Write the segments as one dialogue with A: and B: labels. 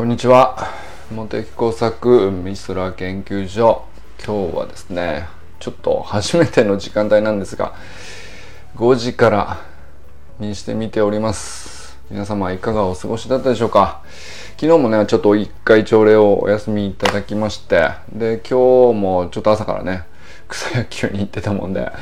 A: こんにちは。茂木工作ミスラ研究所。今日はですねちょっと初めての時間帯なんですが5時からにしてみております。皆様いかがお過ごしだったでしょうか？昨日もねちょっと一回朝礼をお休みいただきましてで今日もちょっと朝からね草野球に行ってたもんで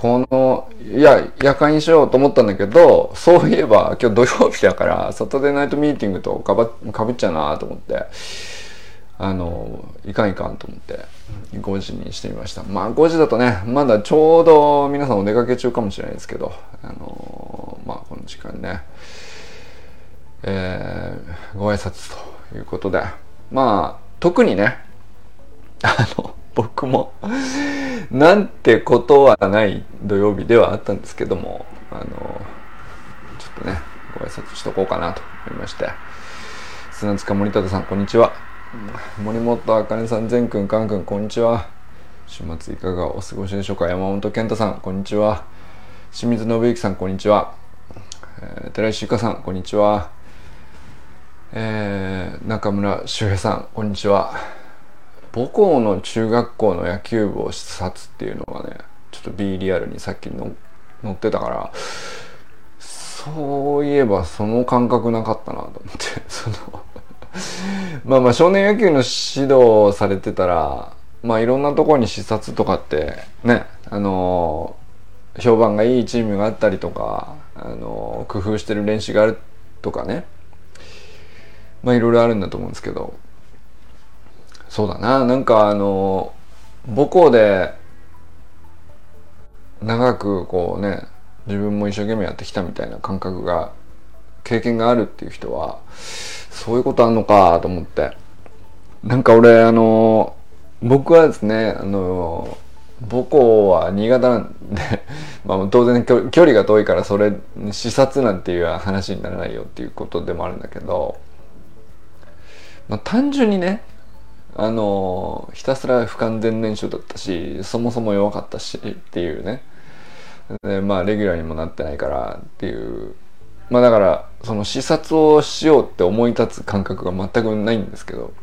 A: この、いや、夜間にしようと思ったんだけど、そういえば今日土曜日だから、サタデーナイトミーティングとかばかぶっちゃうなと思って、あの、いかんいかんと思って、5時にしてみました。まあ5時だとね、まだちょうど皆さんお出かけ中かもしれないですけど、あの、まあこの時間ね、えー、ご挨拶ということで、まあ、特にね、あの、僕もなんてことはない土曜日ではあったんですけども、あの、ちょっとね、ご挨拶しとこうかなと思いまして。砂塚森忠さん、こんにちは。森本あかねさん、善くん、かんくん、こんにちは。週末いかがお過ごしでしょうか山本健太さん、こんにちは。清水信之さん、こんにちは。えー、寺石ゆかさん、こんにちは。えー、中村修平さん、こんにちは。母校の中学校の野球部を視察っていうのがねちょっと B リアルにさっきの載ってたからそういえばその感覚なかったなと思って そのまあまあ少年野球の指導をされてたらまあいろんなところに視察とかってねあの評判がいいチームがあったりとかあの工夫してる練習があるとかねまあいろいろあるんだと思うんですけどそうだな。なんかあの母校で長くこうね自分も一生懸命やってきたみたいな感覚が経験があるっていう人はそういうことあんのかと思って。なんか俺あの僕はですねあの母校は新潟なんで まあ当然距離が遠いからそれ視察なんていう話にならないよっていうことでもあるんだけど、まあ、単純にねあのひたすら不完全燃焼だったしそもそも弱かったしっていうね。でまあレギュラーにもなってないからっていう。まあだからその視察をしようって思い立つ感覚が全くないんですけど。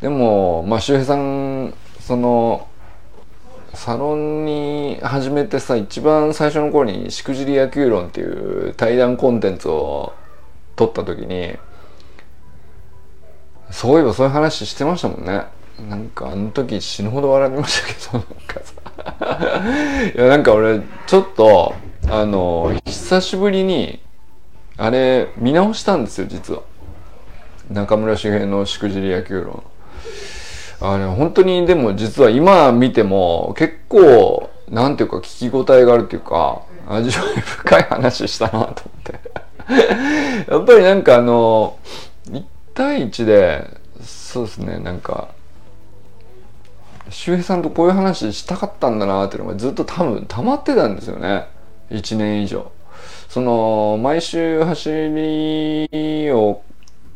A: でもまあ周平さんそのサロンに始めてさ一番最初の頃に「しくじり野球論」っていう対談コンテンツを撮った時にそういえばそういう話してましたもんね。なんかあの時死ぬほど笑いましたけどなんかさ。いやなんか俺ちょっとあの久しぶりにあれ見直したんですよ実は。中村茂平の「しくじり野球論」あれ本当にでも実は今見ても結構なんていうか聞き応えがあるっていうか味わい深い話したなと思って。やっぱりなんかあの対1でそうですねなんか周平さんとこういう話したかったんだなっていうのがずっと多分溜まってたんですよね。1年以上。その毎週走りを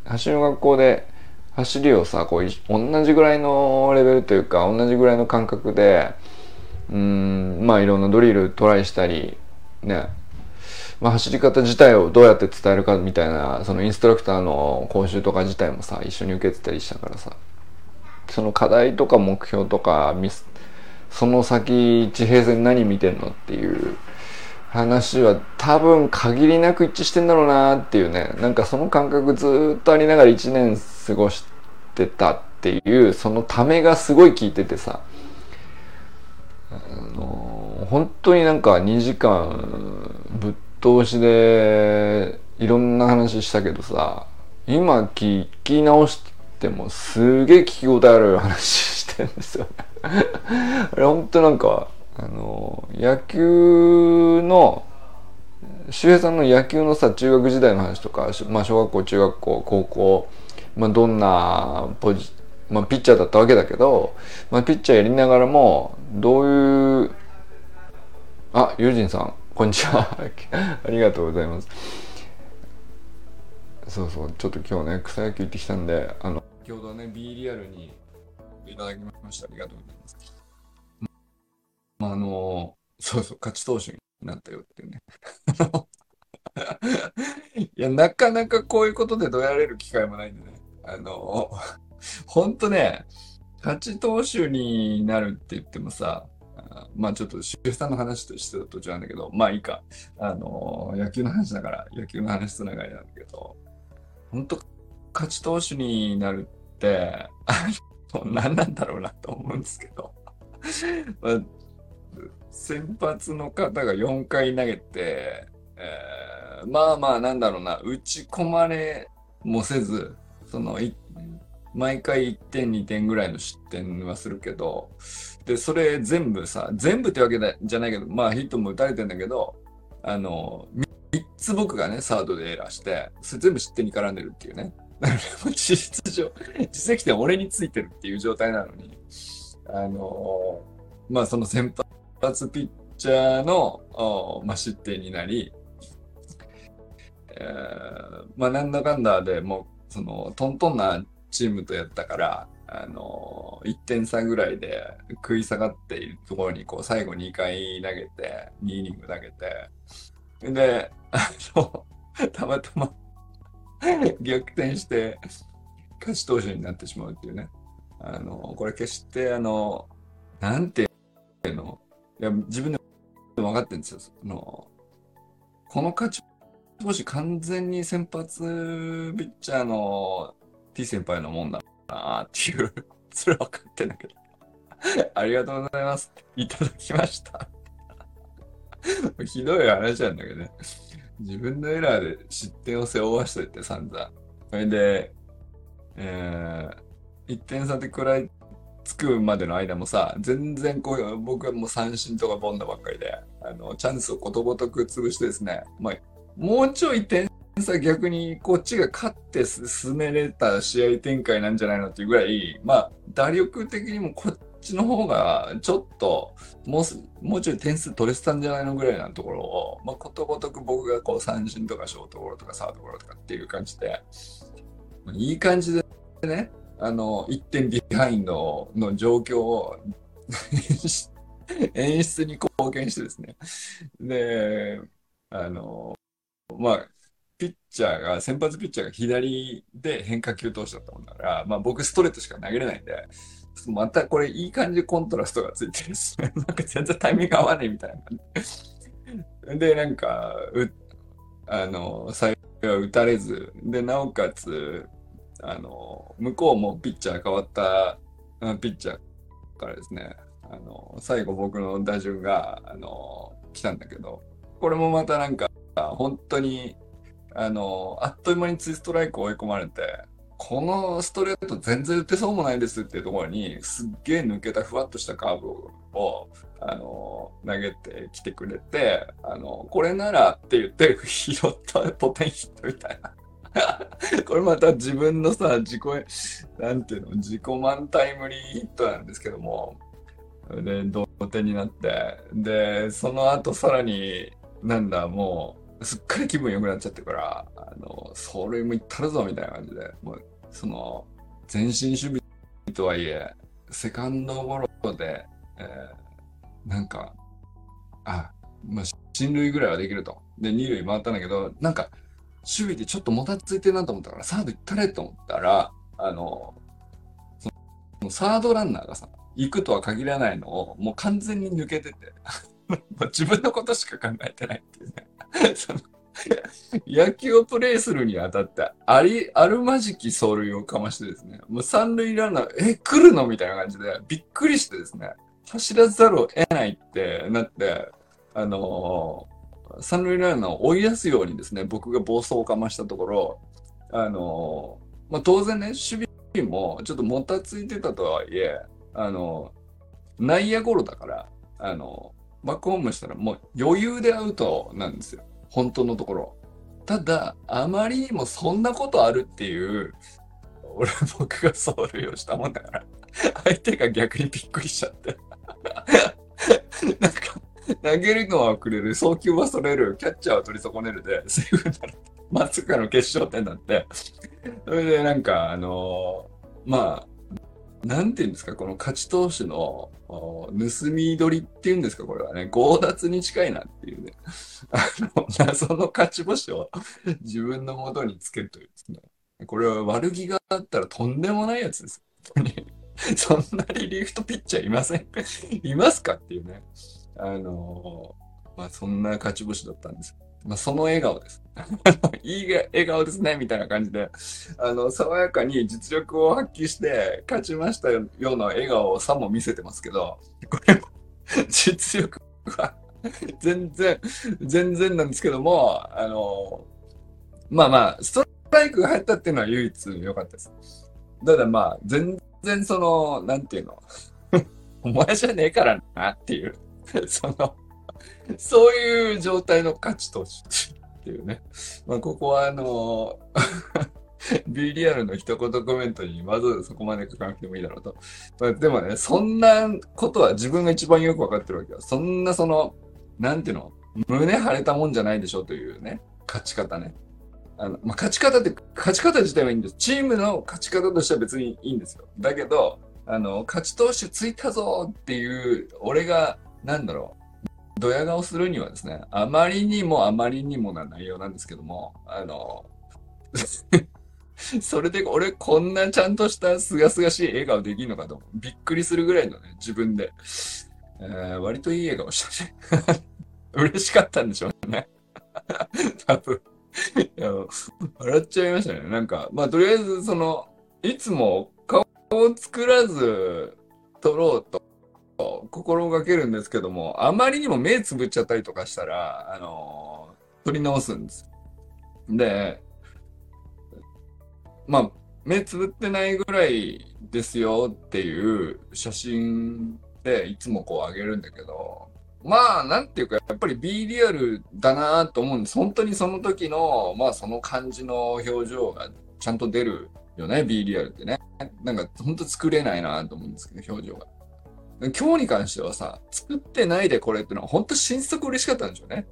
A: 走りの学校で走りをさこう同じぐらいのレベルというか同じぐらいの感覚でうんまあいろんなドリルトライしたりね。まあ、走り方自体をどうやって伝えるかみたいなそのインストラクターの講習とか自体もさ一緒に受けてたりしたからさ。その課題とか目標とかミスその先地平線何見てんのっていう話は多分限りなく一致してんだろうなっていうね。なんかその感覚ずっとありながら1年過ごしてたっていうそのためがすごい効いててさ。あの本当になんか2時間ぶっ通しでいろんな話したけどさ今聞き直してもすげえ聞き応えある話してるんですよね。あれ本当なんかあの野球の周平さんの野球のさ中学時代の話とか、まあ、小学校中学校高校、まあ、どんなポジまあ、ピッチャーだったわけだけど、まあ、ピッチャーやりながらもどういうあユージンさん。こんにちは。ありがとうございます。そうそうちょっと今日ね草野球行ってきたんであの先ほどね B リアルにいただきました。ありがとうございます。まああのそうそう勝ち投手になったよっていうね。いや、なかなかこういうことでどやれる機会もないんでね。あの、ほんとね、勝ち投手になるって言ってもさ、まあちょっと周さんの話としてた途中なんだけど、まあいいか。あの、野球の話だから野球の話つながりなんだけど、本当勝ち投手になるって、何なんだろうなと思うんですけど、まあ、先発の方が4回投げて、えー、まあまあなんだろうな、打ち込まれもせず、その1、毎回1点2点ぐらいの失点はするけど、で、それ全部さ、全部ってわけじゃないけど、まあヒットも打たれてんだけど、あの、3つ僕がね、サードでエラーして、それ全部失点に絡んでるっていうね。事実上、実績点俺についてるっていう状態なのに、あのまあその先発ピッチャーの、まあ、失点になり、えー、まあなんだかんだでもう、そのトントンなチームとやったから、あの1点差ぐらいで食い下がっているところにこう最後2回投げて2イニング投げてであのたまたま逆転して勝ち投手になってしまうっていうね。あのこれ決してあのなんていうの？いや自分でも分かってるんですよ。あのこの勝ち投手完全に先発ピッチャーの先輩のもんだなっていう、それは分かってんだけど。ありがとうございます。いただきました。ひどい話なんだけどね。自分のエラーで失点を背負わしといて散々。それで、えー、1点差で食らいつくまでの間もさ、全然こう、僕はもう三振とかボンダばっかりで、あの、チャンスをことごとく潰してですね、まあ、もうちょい点さ逆にこっちが勝って進めれた試合展開なんじゃないのっていうぐらい、まあ、打力的にもこっちの方がちょっともうもうちょい点数取れてたんじゃないのぐらいなところを、まあ、ことごとく僕がこう三振とかショートゴロとかサードゴロとかっていう感じで、いい感じでね、あの、1点ビハインドの状況を 演出に貢献してですね。で、あの、まあ、ピッチャーが、先発ピッチャーが左で変化球投手だったもんだから、まあ僕ストレートしか投げれないんで、またこれいい感じコントラストがついてるし、なんか全然タイミング合わねえみたいな感じ。で、なんか、う、あの、最後は打たれず、で、なおかつ、あの、向こうもピッチャー変わったピッチャーからですね、あの、最後僕の打順が、あの、来たんだけど、これもまたなんか、本当にあの、あっという間にツーストライク追い込まれて、このストレート全然打てそうもないですっていうところに、すっげえ抜けたふわっとしたカーブを、あの、投げてきてくれて、あの、これならって言って拾ったポテンヒットみたいな。これまた自分のさ、自己、なんていうの、自己満タイムリーヒットなんですけども、で、同点になって、で、その後さらに、なんだ、もう、すっかり気分良くなっちゃってから、あの、それもいったるぞみたいな感じで、もう、その、前進守備とはいえ、セカンドゴロで、えー、なんか、あ、まあ、進塁ぐらいはできると。で、二塁回ったんだけど、なんか、守備でちょっともたついてるなと思ったから、サード行ったれと思ったら、あの、そのサードランナーがさ、行くとは限らないのを、もう完全に抜けてて、自分のことしか考えてないっていうね。その野球をプレイするにあたって、あり、あるまじき走塁をかましてですね、もう三塁ランナー、え、来るのみたいな感じで、びっくりしてですね、走らざるを得ないってなって、あのー、三塁ランナーを追い出すようにですね、僕が暴走をかましたところ、あのー、まあ、当然ね、守備もちょっともたついてたとはいえ、あのー、内野ゴロだから、あのバックホームしたらもう余裕でアウトなんですよ。本当のところ。ただ、あまりにもそんなことあるっていう、俺、僕が走塁をしたもんだから、相手が逆にびっくりしちゃって。なんか、投げるのはくれる、送球はそれる、キャッチャーは取り損ねるで、セーフになる。まさかの決勝点だって。それでなんか、あのー、まあ、なんていうんですか、この勝ち投手の盗み取りっていうんですか、これはね、強奪に近いなっていうね。あの、謎の勝ち星を自分のもとにつけるというですね。これは悪気があったらとんでもないやつです。本当に。そんなリリフとピッチャーいませんいますかっていうね。あのまあそんな勝ち星だったんです。まあその笑顔です。いい笑顔ですね、みたいな感じで、あの、爽やかに実力を発揮して勝ちましたような笑顔をさも見せてますけど、これも実力は全然、全然なんですけども、あの、まあまあ、ストライクが入ったっていうのは唯一良かったです。ただまあ、全然その、なんていうの、お前じゃねえからなっていう、その、そういう状態の勝ち投手っていうね。まあ、ここはあの、B リアルの一言コメントにまずそこまで書かなくてもいいだろうと。でもね、そんなことは自分が一番よくわかってるわけよ。そんなその、なんていうの？胸張れたもんじゃないでしょというね、勝ち方ね。あの、まあ、勝ち方って、勝ち方自体はいいんです。チームの勝ち方としては別にいいんですよ。だけど、あの、勝ち投手ついたぞっていう、俺が、なんだろう、ドヤ顔するにはですね、あまりにもあまりにもな内容なんですけども、あの、それで俺こんなちゃんとしたすがすがしい笑顔できるのかとびっくりするぐらいのね、自分で。えー、割といい笑顔したね。嬉しかったんでしょうね。多分。いや、笑っちゃいましたね。なんか、まあ、とりあえず、その、いつも顔を作らず撮ろうと心がけるんですけども、あまりにも目つぶっちゃったりとかしたら、あのー、撮り直すんです。で、まあ、目つぶってないぐらいですよっていう写真でいつもこうあげるんだけど、まあ、なんていうか、やっぱり B リアルだなと思うんです。本当にその時の、まあその感じの表情がちゃんと出るよね、B リアルってね。なんか本当作れないなと思うんですけど、表情が。今日に関してはさ、作ってないでこれってのは本当新作嬉しかったんでしょうね。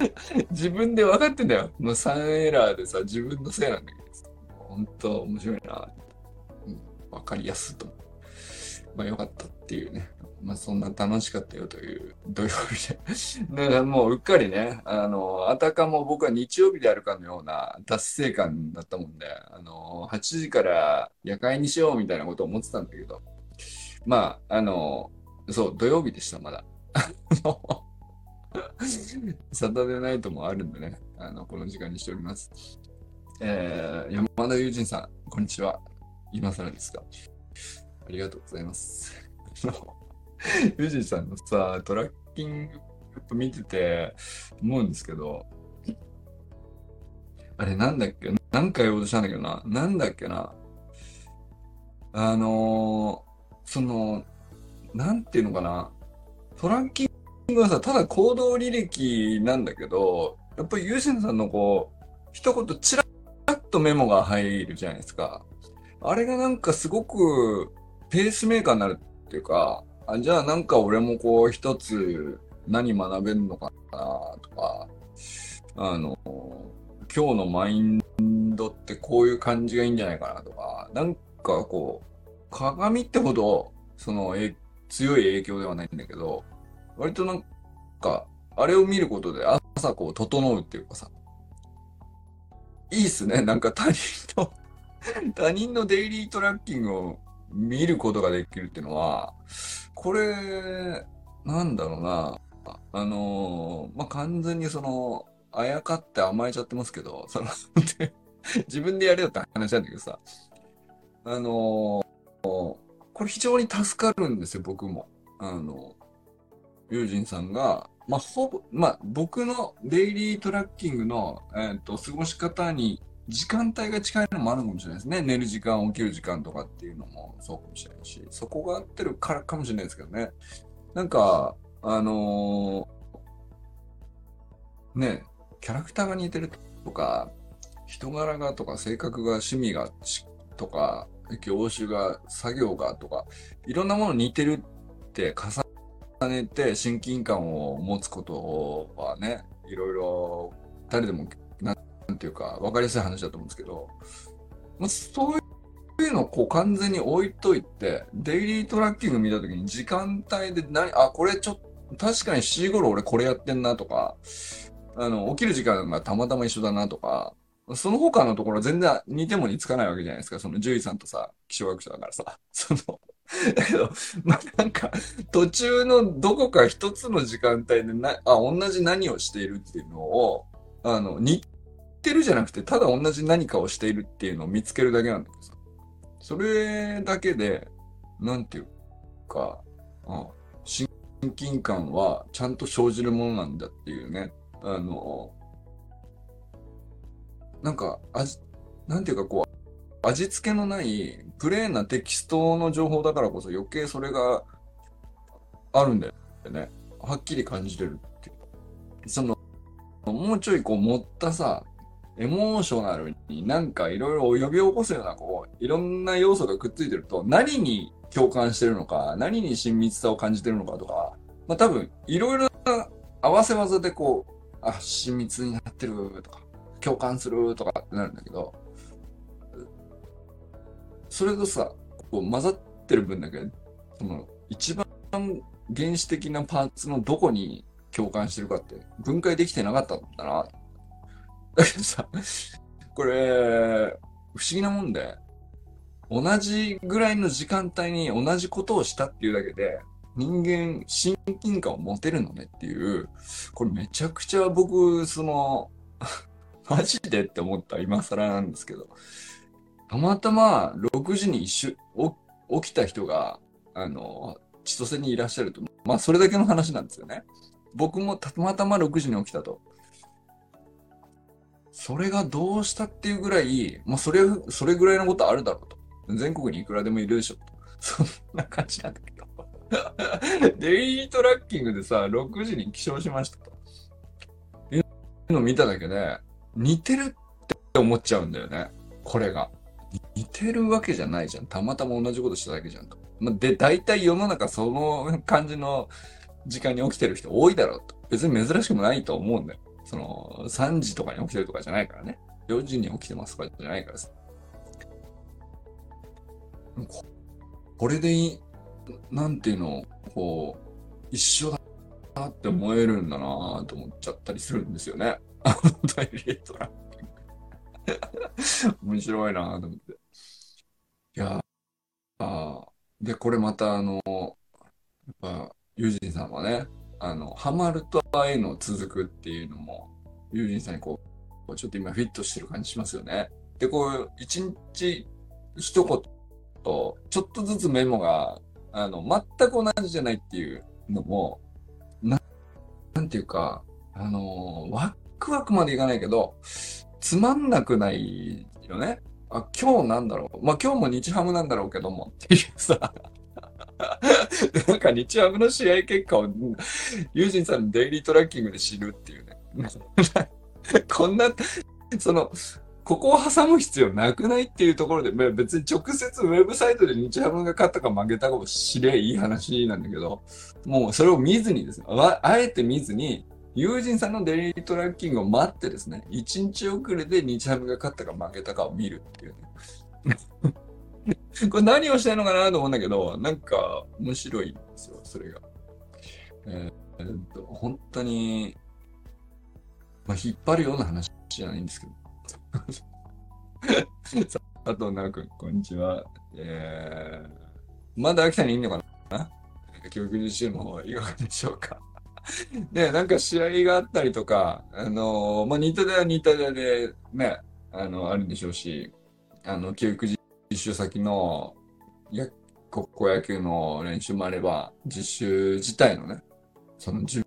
A: 自分で分かってんだよ。もう3エラーでさ、自分のせいなんだけど。本当面白いな。うん、分かりやすいと思う。まあよかったっていうね。まあそんな楽しかったよという土曜日で。だからもううっかりね、あの、あたかも僕は日曜日であるかのような達成感だったもんで、あの、8時から夜会にしようみたいなことを思ってたんだけど、まあ、あの、そう、土曜日でした、まだ。サタデーナイトもあるんでね、あの、この時間にしております。えー、山田友人さん、こんにちは。今更ですが。ありがとうございます。ユージさんのさ、トラッキング見てて思うんですけど、あれなんだっけ何回言おうとしたんだけどな。なんだっけな。あのー、その、なんていうのかな。トラッキングはさ、ただ行動履歴なんだけど、やっぱりユージさんのこう、一言チラッとメモが入るじゃないですか。あれがなんかすごくペースメーカーになるっていうか、あじゃあなんか俺もこう一つ何学べるのかなとか、あの、今日のマインドってこういう感じがいいんじゃないかなとか、なんかこう、鏡ってほど、その、え強い影響ではないんだけど、割となんか、あれを見ることで朝こう整うっていうかさ、いいっすね。なんか他人の他人のデイリートラッキングを見ることができるっていうのは、これ、なんだろうな、あのー、まあ、完全にその、あやかって甘えちゃってますけど、その自分でやれよって話なんだけどさ、あのー、これ非常に助かるんですよ、僕も。あの、友人さんが、まあ、ほぼ、まあ、僕のデイリートラッキングの、えっ、ー、と、過ごし方に時間帯が近いのもあるかもしれないですね。寝る時間、起きる時間とかっていうのもそうかもしれないし、そこが合ってるからかもしれないですけどね。なんか、あのー、ね、キャラクターが似てるとか、人柄がとか、性格が、趣味がとか、業種が、作業がとか、いろんなもの似てるって重ねて親近感を持つことはね、いろいろ誰でもなんていうか、分かりやすい話だと思うんですけど、まあ、そういうのをこう完全に置いといて、デイリートラッキング見たときに時間帯で何、あ、これちょっと、
B: 確かに7時頃俺これやってんなとか、あの、起きる時間がたまたま一緒だなとか、その他のところ全然似ても似つかないわけじゃないですか。その獣医さんとさ、気象学者だからさ。その、だけど、まあ、なんか、途中のどこか一つの時間帯でな、あ、同じ何をしているっていうのを、あの、似ってるじゃなくて、ただ同じ何かをしているっていうのを見つけるだけなんだけどさ。それだけで、なんていうか、うん、親近感はちゃんと生じるものなんだっていうね。あの、なんか、味、なんていうかこう、味付けのないプレーンなテキストの情報だからこそ余計それがあるんだよね。はっきり感じれるっていう。その、もうちょいこう持ったさ、エモーショナルになんかいろいろ呼び起こすようなこう、いろんな要素がくっついてると、何に共感してるのか、何に親密さを感じてるのかとか、まあ多分、いろいろな合わせ技でこう、あ、親密になってるとか、共感するとかってなるんだけど、それとさ、こう混ざってる分だけ、その、一番原始的なパーツのどこに共感してるかって分解できてなかったんだな。さ、これ、不思議なもんで、同じぐらいの時間帯に同じことをしたっていうだけで、人間親近感を持てるのねっていう、これめちゃくちゃ僕、その、マジでって思った今更なんですけど、たまたま6時に一瞬起きた人が、あの、千歳にいらっしゃると、まあそれだけの話なんですよね。僕もたまたま6時に起きたと。それがどうしたっていうぐらい、まあそれ、それぐらいのことあるだろうと。全国にいくらでもいるでしょ。そんな感じなんだけど。デイトラッキングでさ、6時に起床しましたと。いうの見ただけで、似てるって思っちゃうんだよね。これが。似てるわけじゃないじゃん。たまたま同じことしただけじゃんと。で、大体世の中その感じの時間に起きてる人多いだろうと。別に珍しくもないと思うんだよ。その、3時とかに起きてるとかじゃないからね。4時に起きてますとかじゃないからさ。これでいい、なんていうの、こう、一緒だなって思えるんだなと思っちゃったりするんですよね。あのダイレートラ面白いなと思って。いやあで、これまたあの、やっぱ、ユージンさんはね、あの、ハマるとああいうの続くっていうのも、ユージンさんにこう、ちょっと今フィットしてる感じしますよね。で、こう、一日一言と、ちょっとずつメモが、あの、全く同じじゃないっていうのも、な、なんていうか、あの、ワクワクまでいかないけど、つまんなくないよね。あ、今日なんだろう。まあ、今日も日ハムなんだろうけども、っていうさ。なんか日ハムの試合結果を、ユージンさんのデイリートラッキングで知るっていうね。こんな、その、ここを挟む必要なくないっていうところで、別に直接ウェブサイトで日ハムが勝ったか負けたかも知れいい話なんだけど、もうそれを見ずにですね、あえて見ずに、友人さんのデイリートラッキングを待ってですね、1日遅れで日ハムが勝ったか負けたかを見るっていうね。これ何をしたいのかなと思うんだけど、なんか面白いんですよ、それが。えー、っと、本当に、まあ、引っ張るような話じゃないんですけど。佐藤直君、こんにちは。えー、まだ秋田にいんのかな？教育実習の方はいかがでしょうか？ね、なんか試合があったりとか、あのー、まあ、新田では新田でね、あの、あるんでしょうし、あの、教育実習先の、や、高校野球の練習もあれば、実習自体のね、その自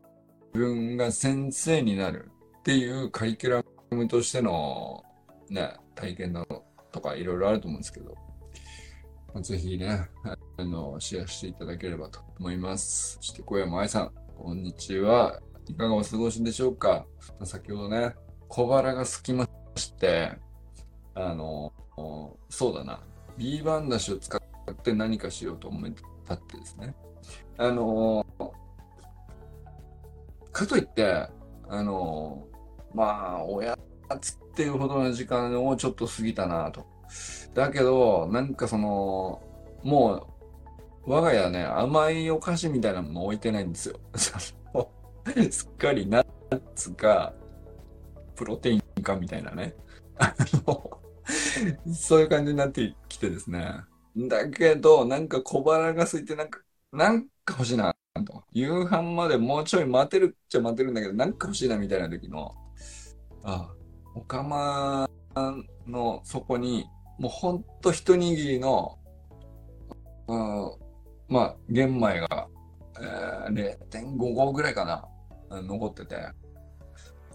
B: 分が先生になるっていうカリキュラムとしてのね、体験などとかいろいろあると思うんですけど、ぜひね、あの、シェアしていただければと思います。そして小山愛さん、こんにちは。いかがお過ごしでしょうか？先ほどね、小腹が空きまして、あの、そうだな、B バンダシを使って何かしようと思ったってですね。あの、かといって、あの、まあ、親つっていうほどの時間をちょっと過ぎたなと。だけど、なんかその、もう、我が家ね、甘いお菓子みたいなもの置いてないんですよ。すっかりナッツか、プロテインかみたいなね。あの、そういう感じになってきてですね。だけど、なんか小腹が空いて、なんか、なんか欲しいな、と。夕飯までもうちょい待てるっちゃ待てるんだけど、なんか欲しいなみたいな時の、あ、お釜の底に、もうほんと一握りの、うん、まあ、玄米が、えー、0.5合ぐらいかな、残ってて、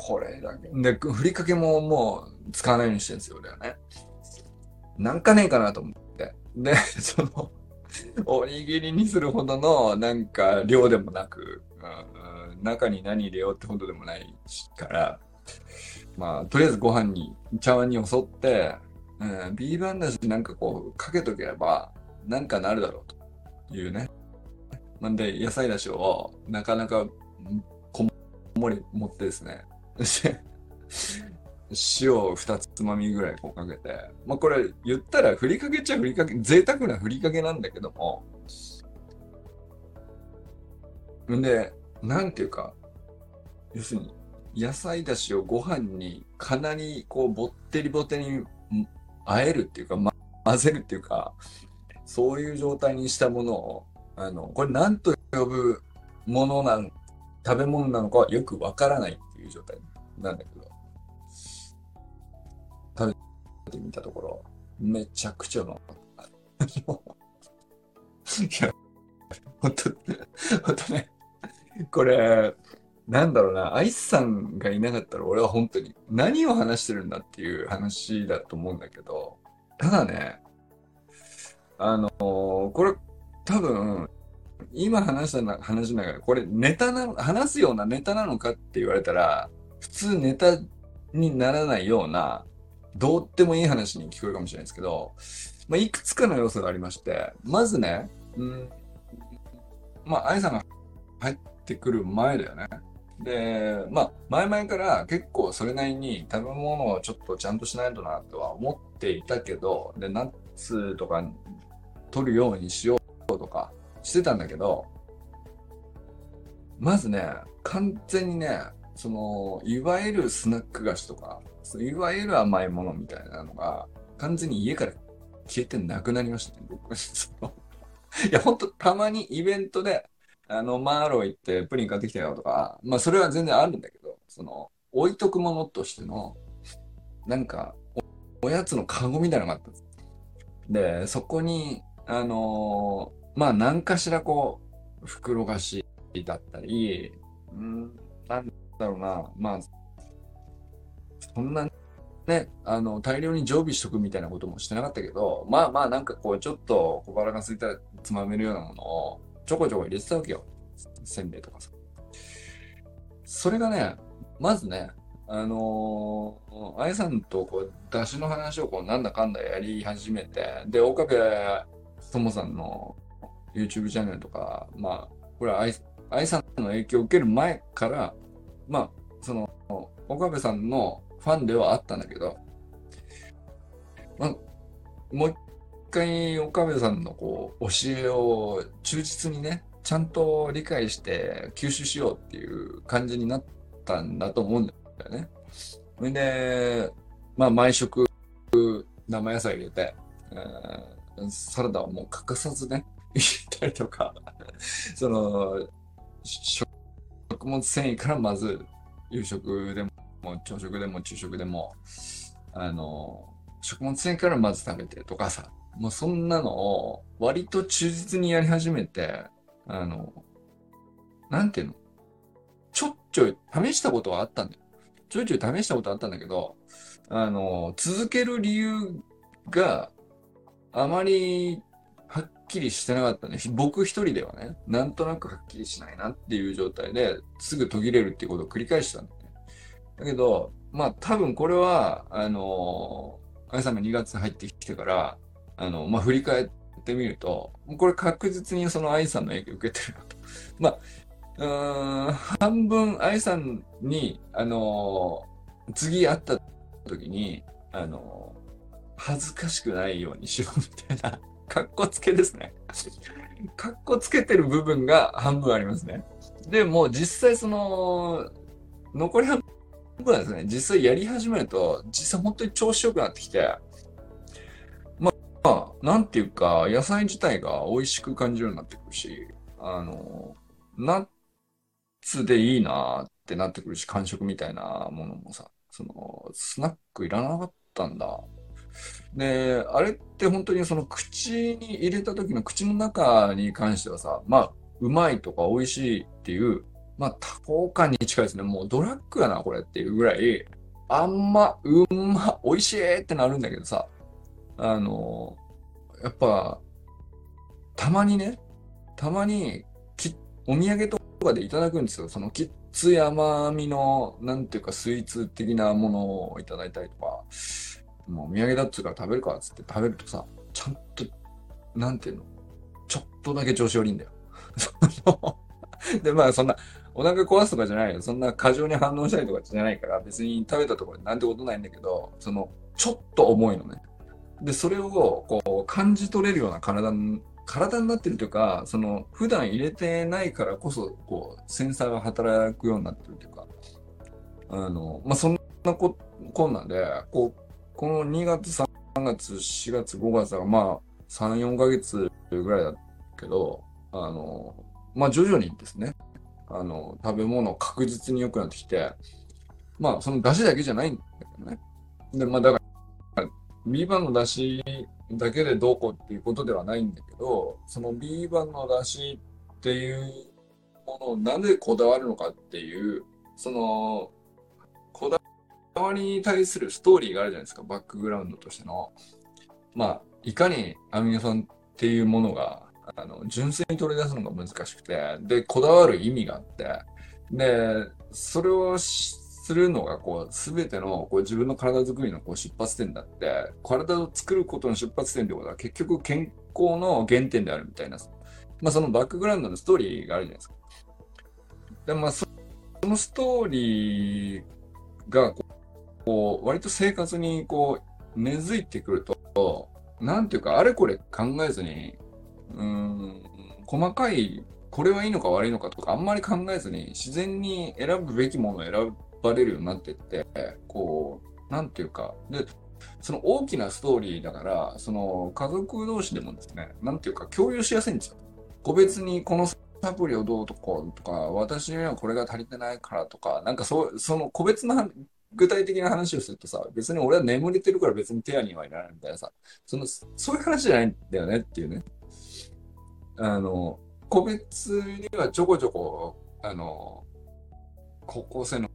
B: これだけ。で、ふりかけももう使わないようにしてるんですよ、俺はね。なんかねえかなと思って。で、その、おにぎりにするほどのなんか量でもなく、うん、中に何入れようってほどでもないから、まあ、とりあえずご飯に、茶碗によそって、うん、ビーバンだしなんかこうかけとけば、なんかなるだろうというね。なんで、野菜だしをなかなかこもり持ってですね。塩を2つまみぐらいこうかけて、まあこれ言ったらふりかけちゃふりかけ、贅沢なふりかけなんだけども、んで、なんていうか、要するに、野菜だしをご飯にかなりこうぼってりぼてにあえるっていうか、ま、混ぜるっていうか、そういう状態にしたものを、あの、これ何と呼ぶものなん、食べ物なのかはよくわからないっていう状態。なんだけど、食べてみたところ、めちゃくちゃうまかった。いや、本当本当ね、これ、なんだろうな、アイスさんがいなかったら俺は本当に何を話してるんだっていう話だと思うんだけど、ただね、あのー、これ多分、今話したな話の中で、これネタな、話すようなネタなのかって言われたら、普通ネタにならないような、どうってもいい話に聞こえるかもしれないですけど、まあ、いくつかの要素がありまして、まずね、うん、まあ、愛さんが入ってくる前だよね。で、まあ、前々から結構それなりに食べ物をちょっとちゃんとしないとなとは思っていたけど、で、ナッツとか取るようにしようとかしてたんだけど、まずね、完全にね、その、いわゆるスナック菓子とか、いわゆる甘いものみたいなのが、完全に家から消えてなくなりましたね、僕。いや、ほんと、たまにイベントで、あの、マーロー行ってプリン買ってきたよとか、まあ、それは全然あるんだけど、その、置いとくものとしての、なんかお、おやつのカゴみたいなのがあったんです。で、そこに、あのー、まあ、何かしらこう、袋菓子だったり、うん、なんだろうな、まあ、そんなね、あの、大量に常備しとくみたいなこともしてなかったけど、まあまあなんかこう、ちょっと小腹が空いたらつまめるようなものをちょこちょこ入れてたわけよ。せんべいとかさ。それがね、まずね、あのー、あやさんとこう、出汁の話をこう、なんだかんだやり始めて、で、岡部ともさんの YouTube チャンネルとか、まあ、これはあいさんの影響を受ける前から、まあ、その、岡部さんのファンではあったんだけど、まあ、もう一回岡部さんのこう、教えを忠実にね、ちゃんと理解して吸収しようっていう感じになったんだと思うんだよね。それで、まあ、毎食生野菜入れて、サラダはもう欠かさずね、入れたりとか、その、食食物繊維からまず夕食でも朝食でも昼食でも、あの、食物繊維からまず食べてとかさ、もうそんなのを割と忠実にやり始めて、あの、なんていうの？ちょっちょい試したことはあったんだよ。ちょいちょい試したことあったんだけど、あの、続ける理由があまりはっきりしてなかったね。僕一人ではね、なんとなくはっきりしないなっていう状態ですぐ途切れるっていうことを繰り返したんだよね。だけど、まあ多分これは、あの、あやさんが2月入ってきてから、あの、まあ振り返ってみると、これ確実にその愛さんの影響を受けてるなと。まあ、うーん、半分愛さんに、あの、次会った時に、あの、恥ずかしくないようにしようみたいなかっこつけですね。かっこつけてる部分が半分ありますね。でも実際その、残り半分はですね、実際やり始めると、実際本当に調子良くなってきて、まあ、なんていうか、野菜自体が美味しく感じるようになってくるし、あの、ナッツでいいなってなってくるし、感触みたいなものもさ、その、スナックいらなかったんだ。で、あれって本当にその口に入れた時の口の中に関してはさ、まあ、うまいとか美味しいっていう、まあ、多幸感に近いですね。もうドラッグやな、これっていうぐらい、あんま、うんま、美味しいってなるんだけどさ、あの、やっぱ、たまにね、たまにき、お土産とかでいただくんですよ。そのきっつい甘みの、なんていうかスイーツ的なものをいただいたりとか、もうお土産だっつうから食べるかっつって食べるとさ、ちゃんと、なんていうの、ちょっとだけ調子悪いんだよ。で、まあそんな、お腹壊すとかじゃないよ。そんな過剰に反応したりとかじゃないから、別に食べたところでなんてことないんだけど、その、ちょっと重いのね。で、それをこう感じ取れるような体体になってるというか、その普段入れてないからこそ、こう、センサーが働くようになってるというか、あの、まあ、そんなこ、こんなんで、こう、この2月、3月、4月、5月は、まあ、3、4ヶ月ぐらいだけど、あの、まあ、徐々にですね、あの、食べ物確実に良くなってきて、まあ、その出汁だけじゃないんだけどね。で、まあ、だから、ビーバンの出汁だけでどうこうっていうことではないんだけど、そのビーバンの出汁っていうものをなぜこだわるのかっていう、その、だわりに対するストーリーがあるじゃないですか、バックグラウンドとしての。まあ、いかにアミノ酸っていうものが、あの、純粋に取り出すのが難しくて、で、こだわる意味があって、で、それをするのが、こう、すべての、こう、自分の体づくりのこう出発点だって、体を作ることの出発点ってことは、結局健康の原点であるみたいな、まあ、そのバックグラウンドのストーリーがあるじゃないですか。で、まあ、そのストーリーが、こう、割と生活に、こう、根付いてくると、なんていうか、あれこれ考えずに、うん、細かい、これはいいのか悪いのかとか、あんまり考えずに、自然に選ぶべきものを選ばれるようになってって、こう、なんていうか、で、その大きなストーリーだから、その家族同士でもですね、なんていうか共有しやすいんですよ。個別にこのサプリをどうとことか、私にはこれが足りてないからとか、なんかそ、その個別な具体的な話をするとさ、別に俺は眠れてるから別に手アにはいらないみたいなさ、その、そういう話じゃないんだよねっていうね。あの、個別にはちょこちょこ、あの、高校生の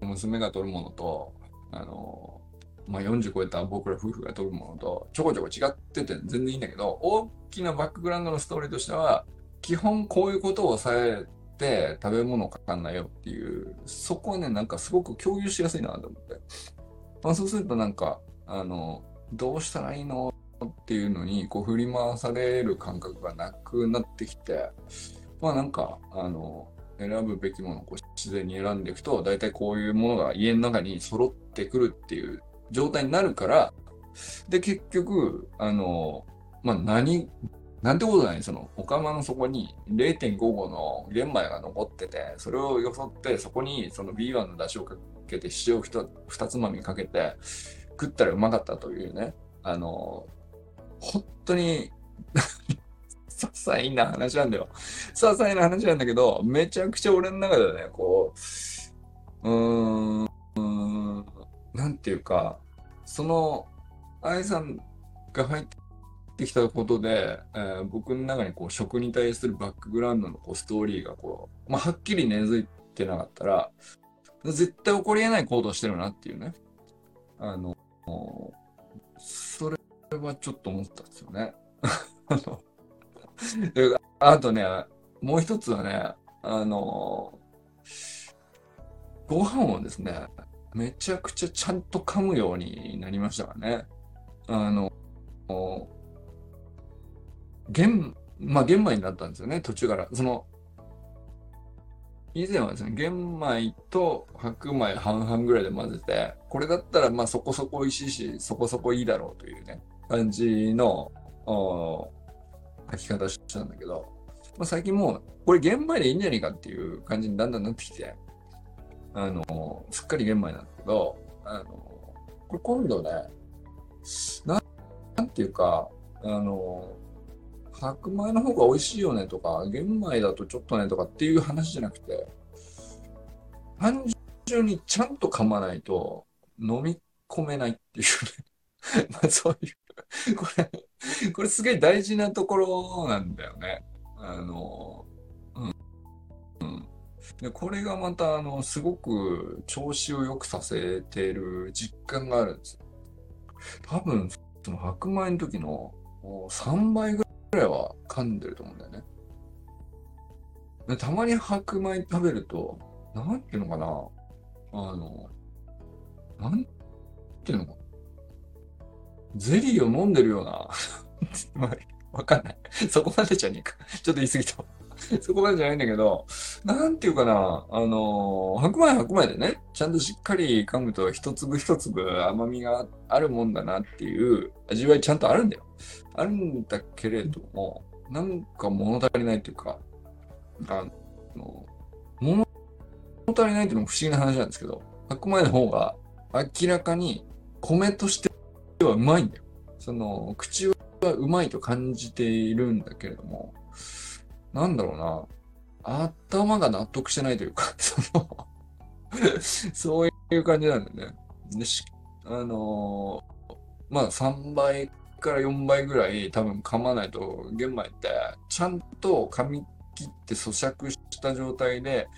B: 娘が取るものと、あの、まあ、40超えた僕ら夫婦が取るものとちょこちょこ違ってて全然いいんだけど、大きなバックグラウンドのストーリーとしては、基本こういうことをさえて食べ物かかんないよっていう、そこはね、なんかすごく共有しやすいなと思って。まあ、そうするとなんか、あの、どうしたらいいのっていうのにこう振り回される感覚がなくなってきて、まあなんか、あの、選ぶべきものをこう自然に選んでいくと、大体こういうものが家の中に揃ってくるっていう状態になるから、で、結局、あの、まあ、何、なんてことない、その、お釜の底に0.5合の玄米が残ってて、それをよそって、そこにその B1 の出汁をかけて、塩を2つまみかけて、食ったらうまかったというね、あの、本当に些細な話なんだよ。些細な話なんだけど、めちゃくちゃ俺の中ではね、こう、うーん、うーんなんていうか、その、愛さんが入ってきたことで、えー、僕の中にこう食に対するバックグラウンドのこうストーリーがこう、まあ、はっきり根付いてなかったら、絶対起こり得ない行動してるなっていうね。あの、それはちょっと思ったんですよね。あとね、もう一つはね、あの、ご飯をですね、めちゃくちゃちゃんと噛むようになりましたからね。あの、玄、まあ玄米になったんですよね、途中から。その、以前はですね、玄米と白米半々ぐらいで混ぜて、これだったらまあそこそこ美味しいし、そこそこいいだろうというね、感じの書き方したんだけど、まあ、最近もう、これ玄米でいいんじゃないかっていう感じにだんだんなってきて、あの、すっかり玄米なんだけど、あの、これ今度ね、ななんていうか、あの、白米の方が美味しいよねとか、玄米だとちょっとねとかっていう話じゃなくて、単純にちゃんと噛まないと飲み込めないっていうね まあそういうこれ、これすげえ大事なところなんだよね。あの、うん。うん。で、これがまた、あの、すごく調子を良くさせてる実感があるんですよ。多分、その白米の時の3倍ぐらいは噛んでると思うんだよね。たまに白米食べると、なんていうのかな、あの、なんていうのかなゼリーを飲んでるような わかんない。そこまでじゃねえか。ちょっと言い過ぎた。そこまでじゃないんだけど、なんていうかな、あの、白米白米でね、ちゃんとしっかり噛むと一粒一粒甘みがあるもんだなっていう味わいちゃんとあるんだよ。あるんだけれども、なんか物足りないというか、あの、物足りないっていうのも不思議な話なんですけど、白米の方が明らかに米としてはうまいんだよ。その、口はうまいと感じているんだけれども、なんだろうな、頭が納得してないというか、そのそういう感じなんだよね。で、あのー、まあ3倍から4倍ぐらい多分噛まないと玄米ってちゃんと噛み切って咀嚼した状態で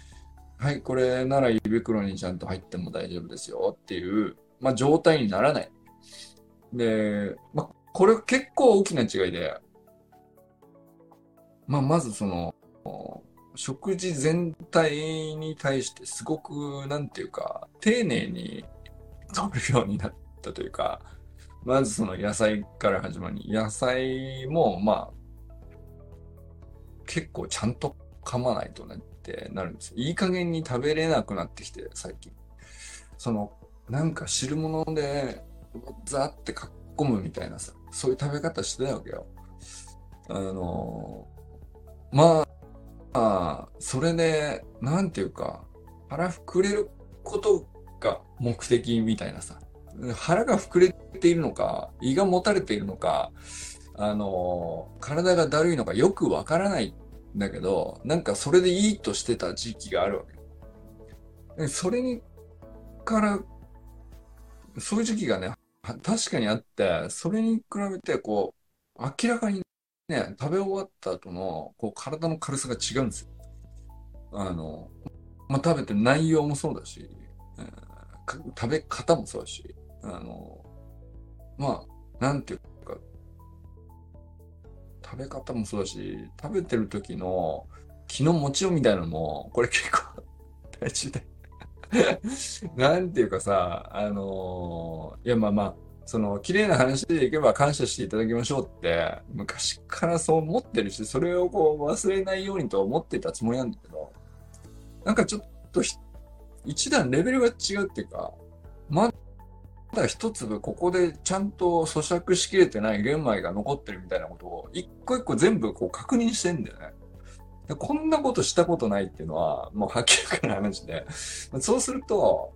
B: はい、これなら胃袋にちゃんと入っても大丈夫ですよっていう、まあ、状態にならない。で、まあ、これ結構大きな違いで、まあ、まずその、食事全体に対してすごく、なんていうか、丁寧に取るようになったというか、まずその野菜から始まり、野菜も、まあ、結構ちゃんと噛まないとねってなるんですよ。いい加減に食べれなくなってきて、最近。その、なんか汁物で、ザーってかっこむみたいなさ、そういう食べ方してたわけよ。あのー、まあ、それで、なんていうか、腹膨れることが目的みたいなさ、腹が膨れているのか、胃がもたれているのか、あの、体がだるいのかよくわからないんだけど、なんかそれでいいとしてた時期があるわけ。それにから、そういう時期がね、確かにあって、それに比べて、こう、明らかにね、食べ終わった後の、こう、体の軽さが違うんですよ。あの、まあ、食べて内容もそうだし、えー、食べ方もそうだし、あの、まあ、なんていうか、食べ方もそうだし、食べてる時の気の持ちようみたいなのも、これ結構大事で。なんていうかさ、あの、いやまあまあ、その、綺麗な話でいけば感謝していただきましょうって、昔からそう思ってるし、それをこう忘れないようにと思ってたつもりなんだけど、なんかちょっと一段レベルが違うっていうか、まただ一粒ここでちゃんと咀嚼しきれてない玄米が残ってるみたいなことを一個一個全部こう確認してんだよね。こんなことしたことないっていうのは、もう明らかな話で、そうすると、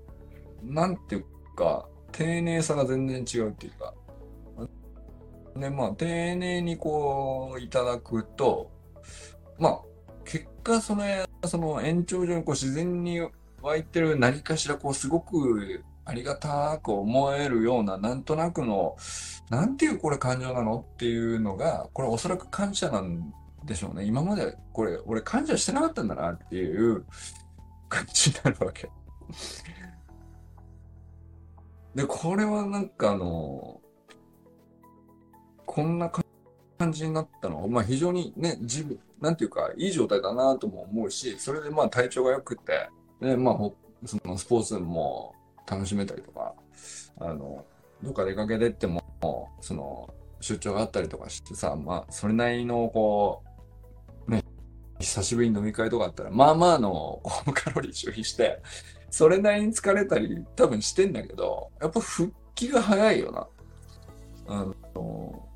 B: なんていうか、丁寧さが全然違うっていうか、で、まあ、丁寧にこう、いただくと、まあ、結果、その、その延長上にこう自然に湧いてる何かしら、こう、すごくありがたく思えるような、なんとなくの、なんていうこれ感情なのっていうのが、これおそらく感謝なんでしょうね。今までこれ、俺感謝してなかったんだなっていう感じになるわけ。で、これはなんかあの、こんな感じになったの？は、まあ非常にね、自分、なんていうか、いい状態だなとも思うし、それでまあ体調が良くて、で、まあ、そのスポーツも楽しめたりとか、あの、どっか出かけてっても、その、出張があったりとかしてさ、まあ、それなりの、こう、ね久しぶりに飲み会とかあったら、まあまあのカロリー消費して、それなりに疲れたり多分してんだけど、やっぱ復帰が早いよな。あの、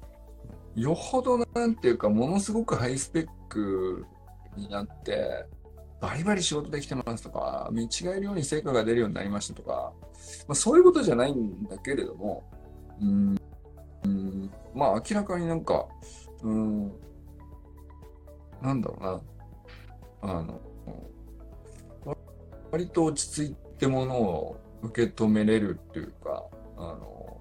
B: よほどなんていうか、ものすごくハイスペックになって、バリバリ仕事できてますとか、見違えるように成果が出るようになりましたとか、まあ、そういうことじゃないんだけれども、うん、うんまあ明らかになんか、うん、なんだろうな、あの、割と落ち着いてものを受け止めれるっていうか、あの、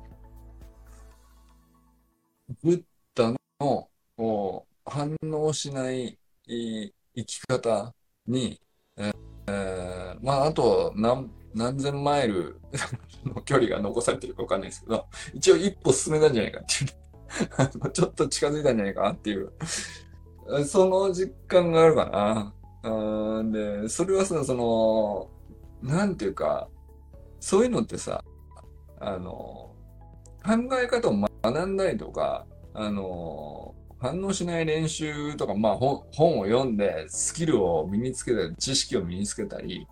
B: ブッダの反応しない生き方に、えーまあ、あと何、何千マイル の距離が残されてるかわかんないですけど、一応一歩進めたんじゃないかっていう。あ のちょっと近づいたんじゃないかっていう、その実感があるかな。で、それはさ、その、なんていうか、そういうのってさ、あの、考え方を学んだりとか、あの、反応しない練習とか、まあ本を読んでスキルを身につけたり、知識を身につけたり、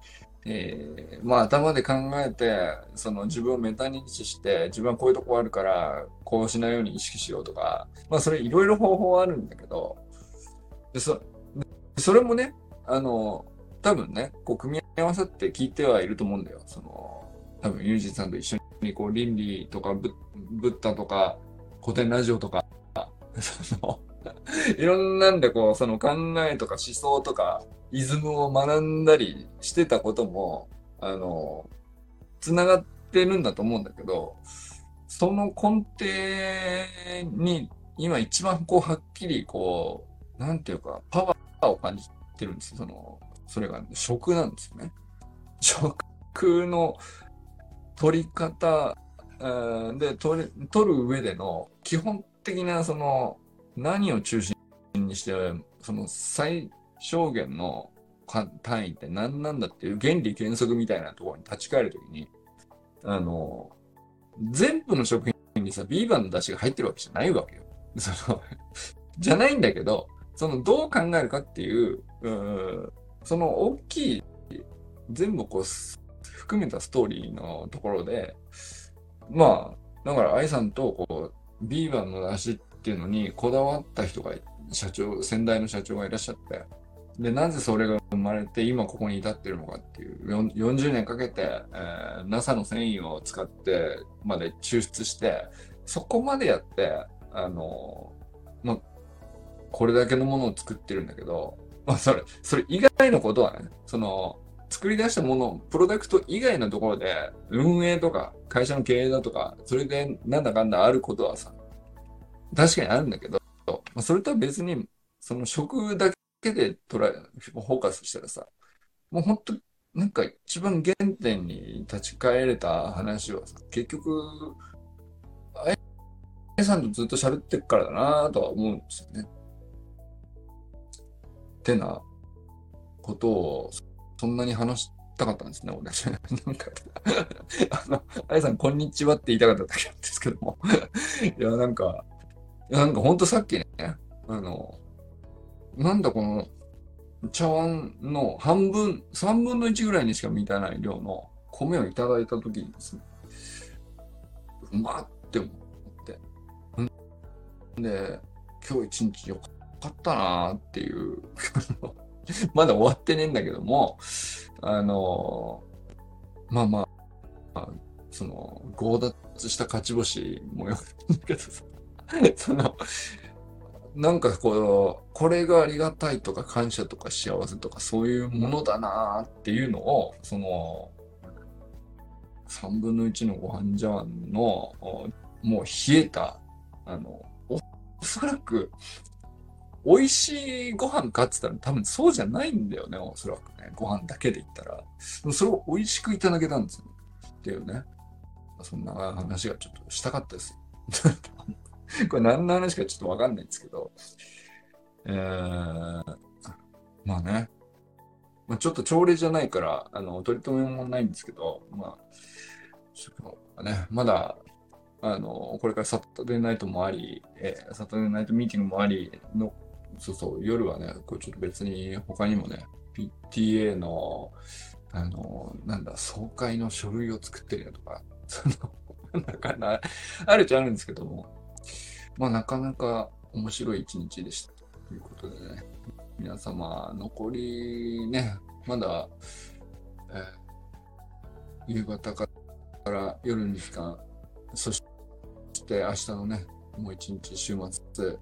B: えーまあ頭で考えて、その自分をメタ認知して、自分はこういうとこあるから、こうしないように意識しようとか、まあそれいろいろ方法あるんだけど、でそそれもね、あの、多分ね、こう組み合わさって聞いてはいると思うんだよ。その、多分ユージさんと一緒にこう倫理とかブッダとか古典ラジオとか、その、いろんなんでこう、その考えとか思想とか、イズムを学んだりしてたことも、あの、つながってるんだと思うんだけど、その根底に、今一番こう、はっきりこう、なんていうか、パワーを感じてるんですよ。その、それが食なんですよね。食の取り方、で、取、取る上での基本的なその何を中心にして、その最小限の単位って何なんだっていう原理原則みたいなところに立ち返るときに、あの、全部の食品にさ、ビーバンの出汁が入ってるわけじゃないわけよ。その、じゃないんだけど、そのどう考えるかっていう、うその大きい、全部こう、含めたストーリーのところで、まあ、だから愛さんとこう、ビーバンの出汁っていうのにこだわった人が、社長、先代の社長がいらっしゃって、で、なぜそれが生まれて今ここに至ってるのかっていう、40年かけて、えー NASA の繊維を使ってまで抽出して、そこまでやって、あの、まあ、これだけのものを作ってるんだけど、まあ、それ、それ以外のことはね、その、作り出したもの、プロダクト以外のところで、運営とか、会社の経営だとか、それでなんだかんだあることはさ、確かにあるんだけど、ま、それとは別に、その食だけで捉え、フォーカスしたらさ、もう本当なんか一番原点に立ち返れた話はさ、結局、あやさんとずっと喋ってるからだなとは思うんですよね。ってなことを、そんなに話したかったんですね、俺。なんか、あの、あやさん、こんにちはって言いたかっただけなんですけども。いや、なんか、いやなんかほんとさっきね、あの、なんだこの、茶碗の半分、三分の一ぐらいにしか満たない量の米をいただいたときにですね、うまって思って。んで、今日一日よかったなーっていう、まだ終わってねえんだけども、あの、まあまあ、その、強奪した勝ち星もよかったんだけどさ、その、なんかこう、これがありがたいとか感謝とか幸せとかそういうものだなーっていうのを、その、3分の1のご飯茶碗の、もう冷えた、あの、おそらく、美味しいご飯かって言ったら多分そうじゃないんだよね、おそらくね。ご飯だけで言ったら。でもそれを美味しくいただけたんですよね。っていうね。そんな話がちょっとしたかったです。これ何の話かちょっとわかんないんですけど。えー、まあね。まあ、ちょっと朝礼じゃないから、あの、取り留めもないんですけど、まあ、ちょっとね、まだ、あの、これからサタデーナイトもあり、えーサタデーナイトミーティングもありの、そうそう、夜はね、これちょっと別に他にもね、PTA の、あの、なんだ、総会の書類を作ってるよとか、その、なかな、あるっちゃあるんですけども、まあなかなか、面白い一日でした。ということでね、皆様、残りね、まだ、え夕方から夜に時間、そして明日のね、もう一日週末、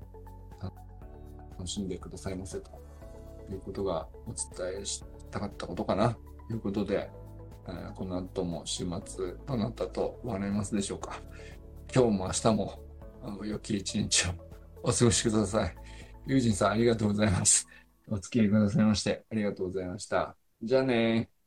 B: 楽しんでくださいませということがお伝えしたかったことかなということで、えーこの後も週末どなたと笑いますでしょうか今日も明日もあの良き一日をお過ごしください。友人さんありがとうございます。お付き合いくださいましてありがとうございました。じゃあねー。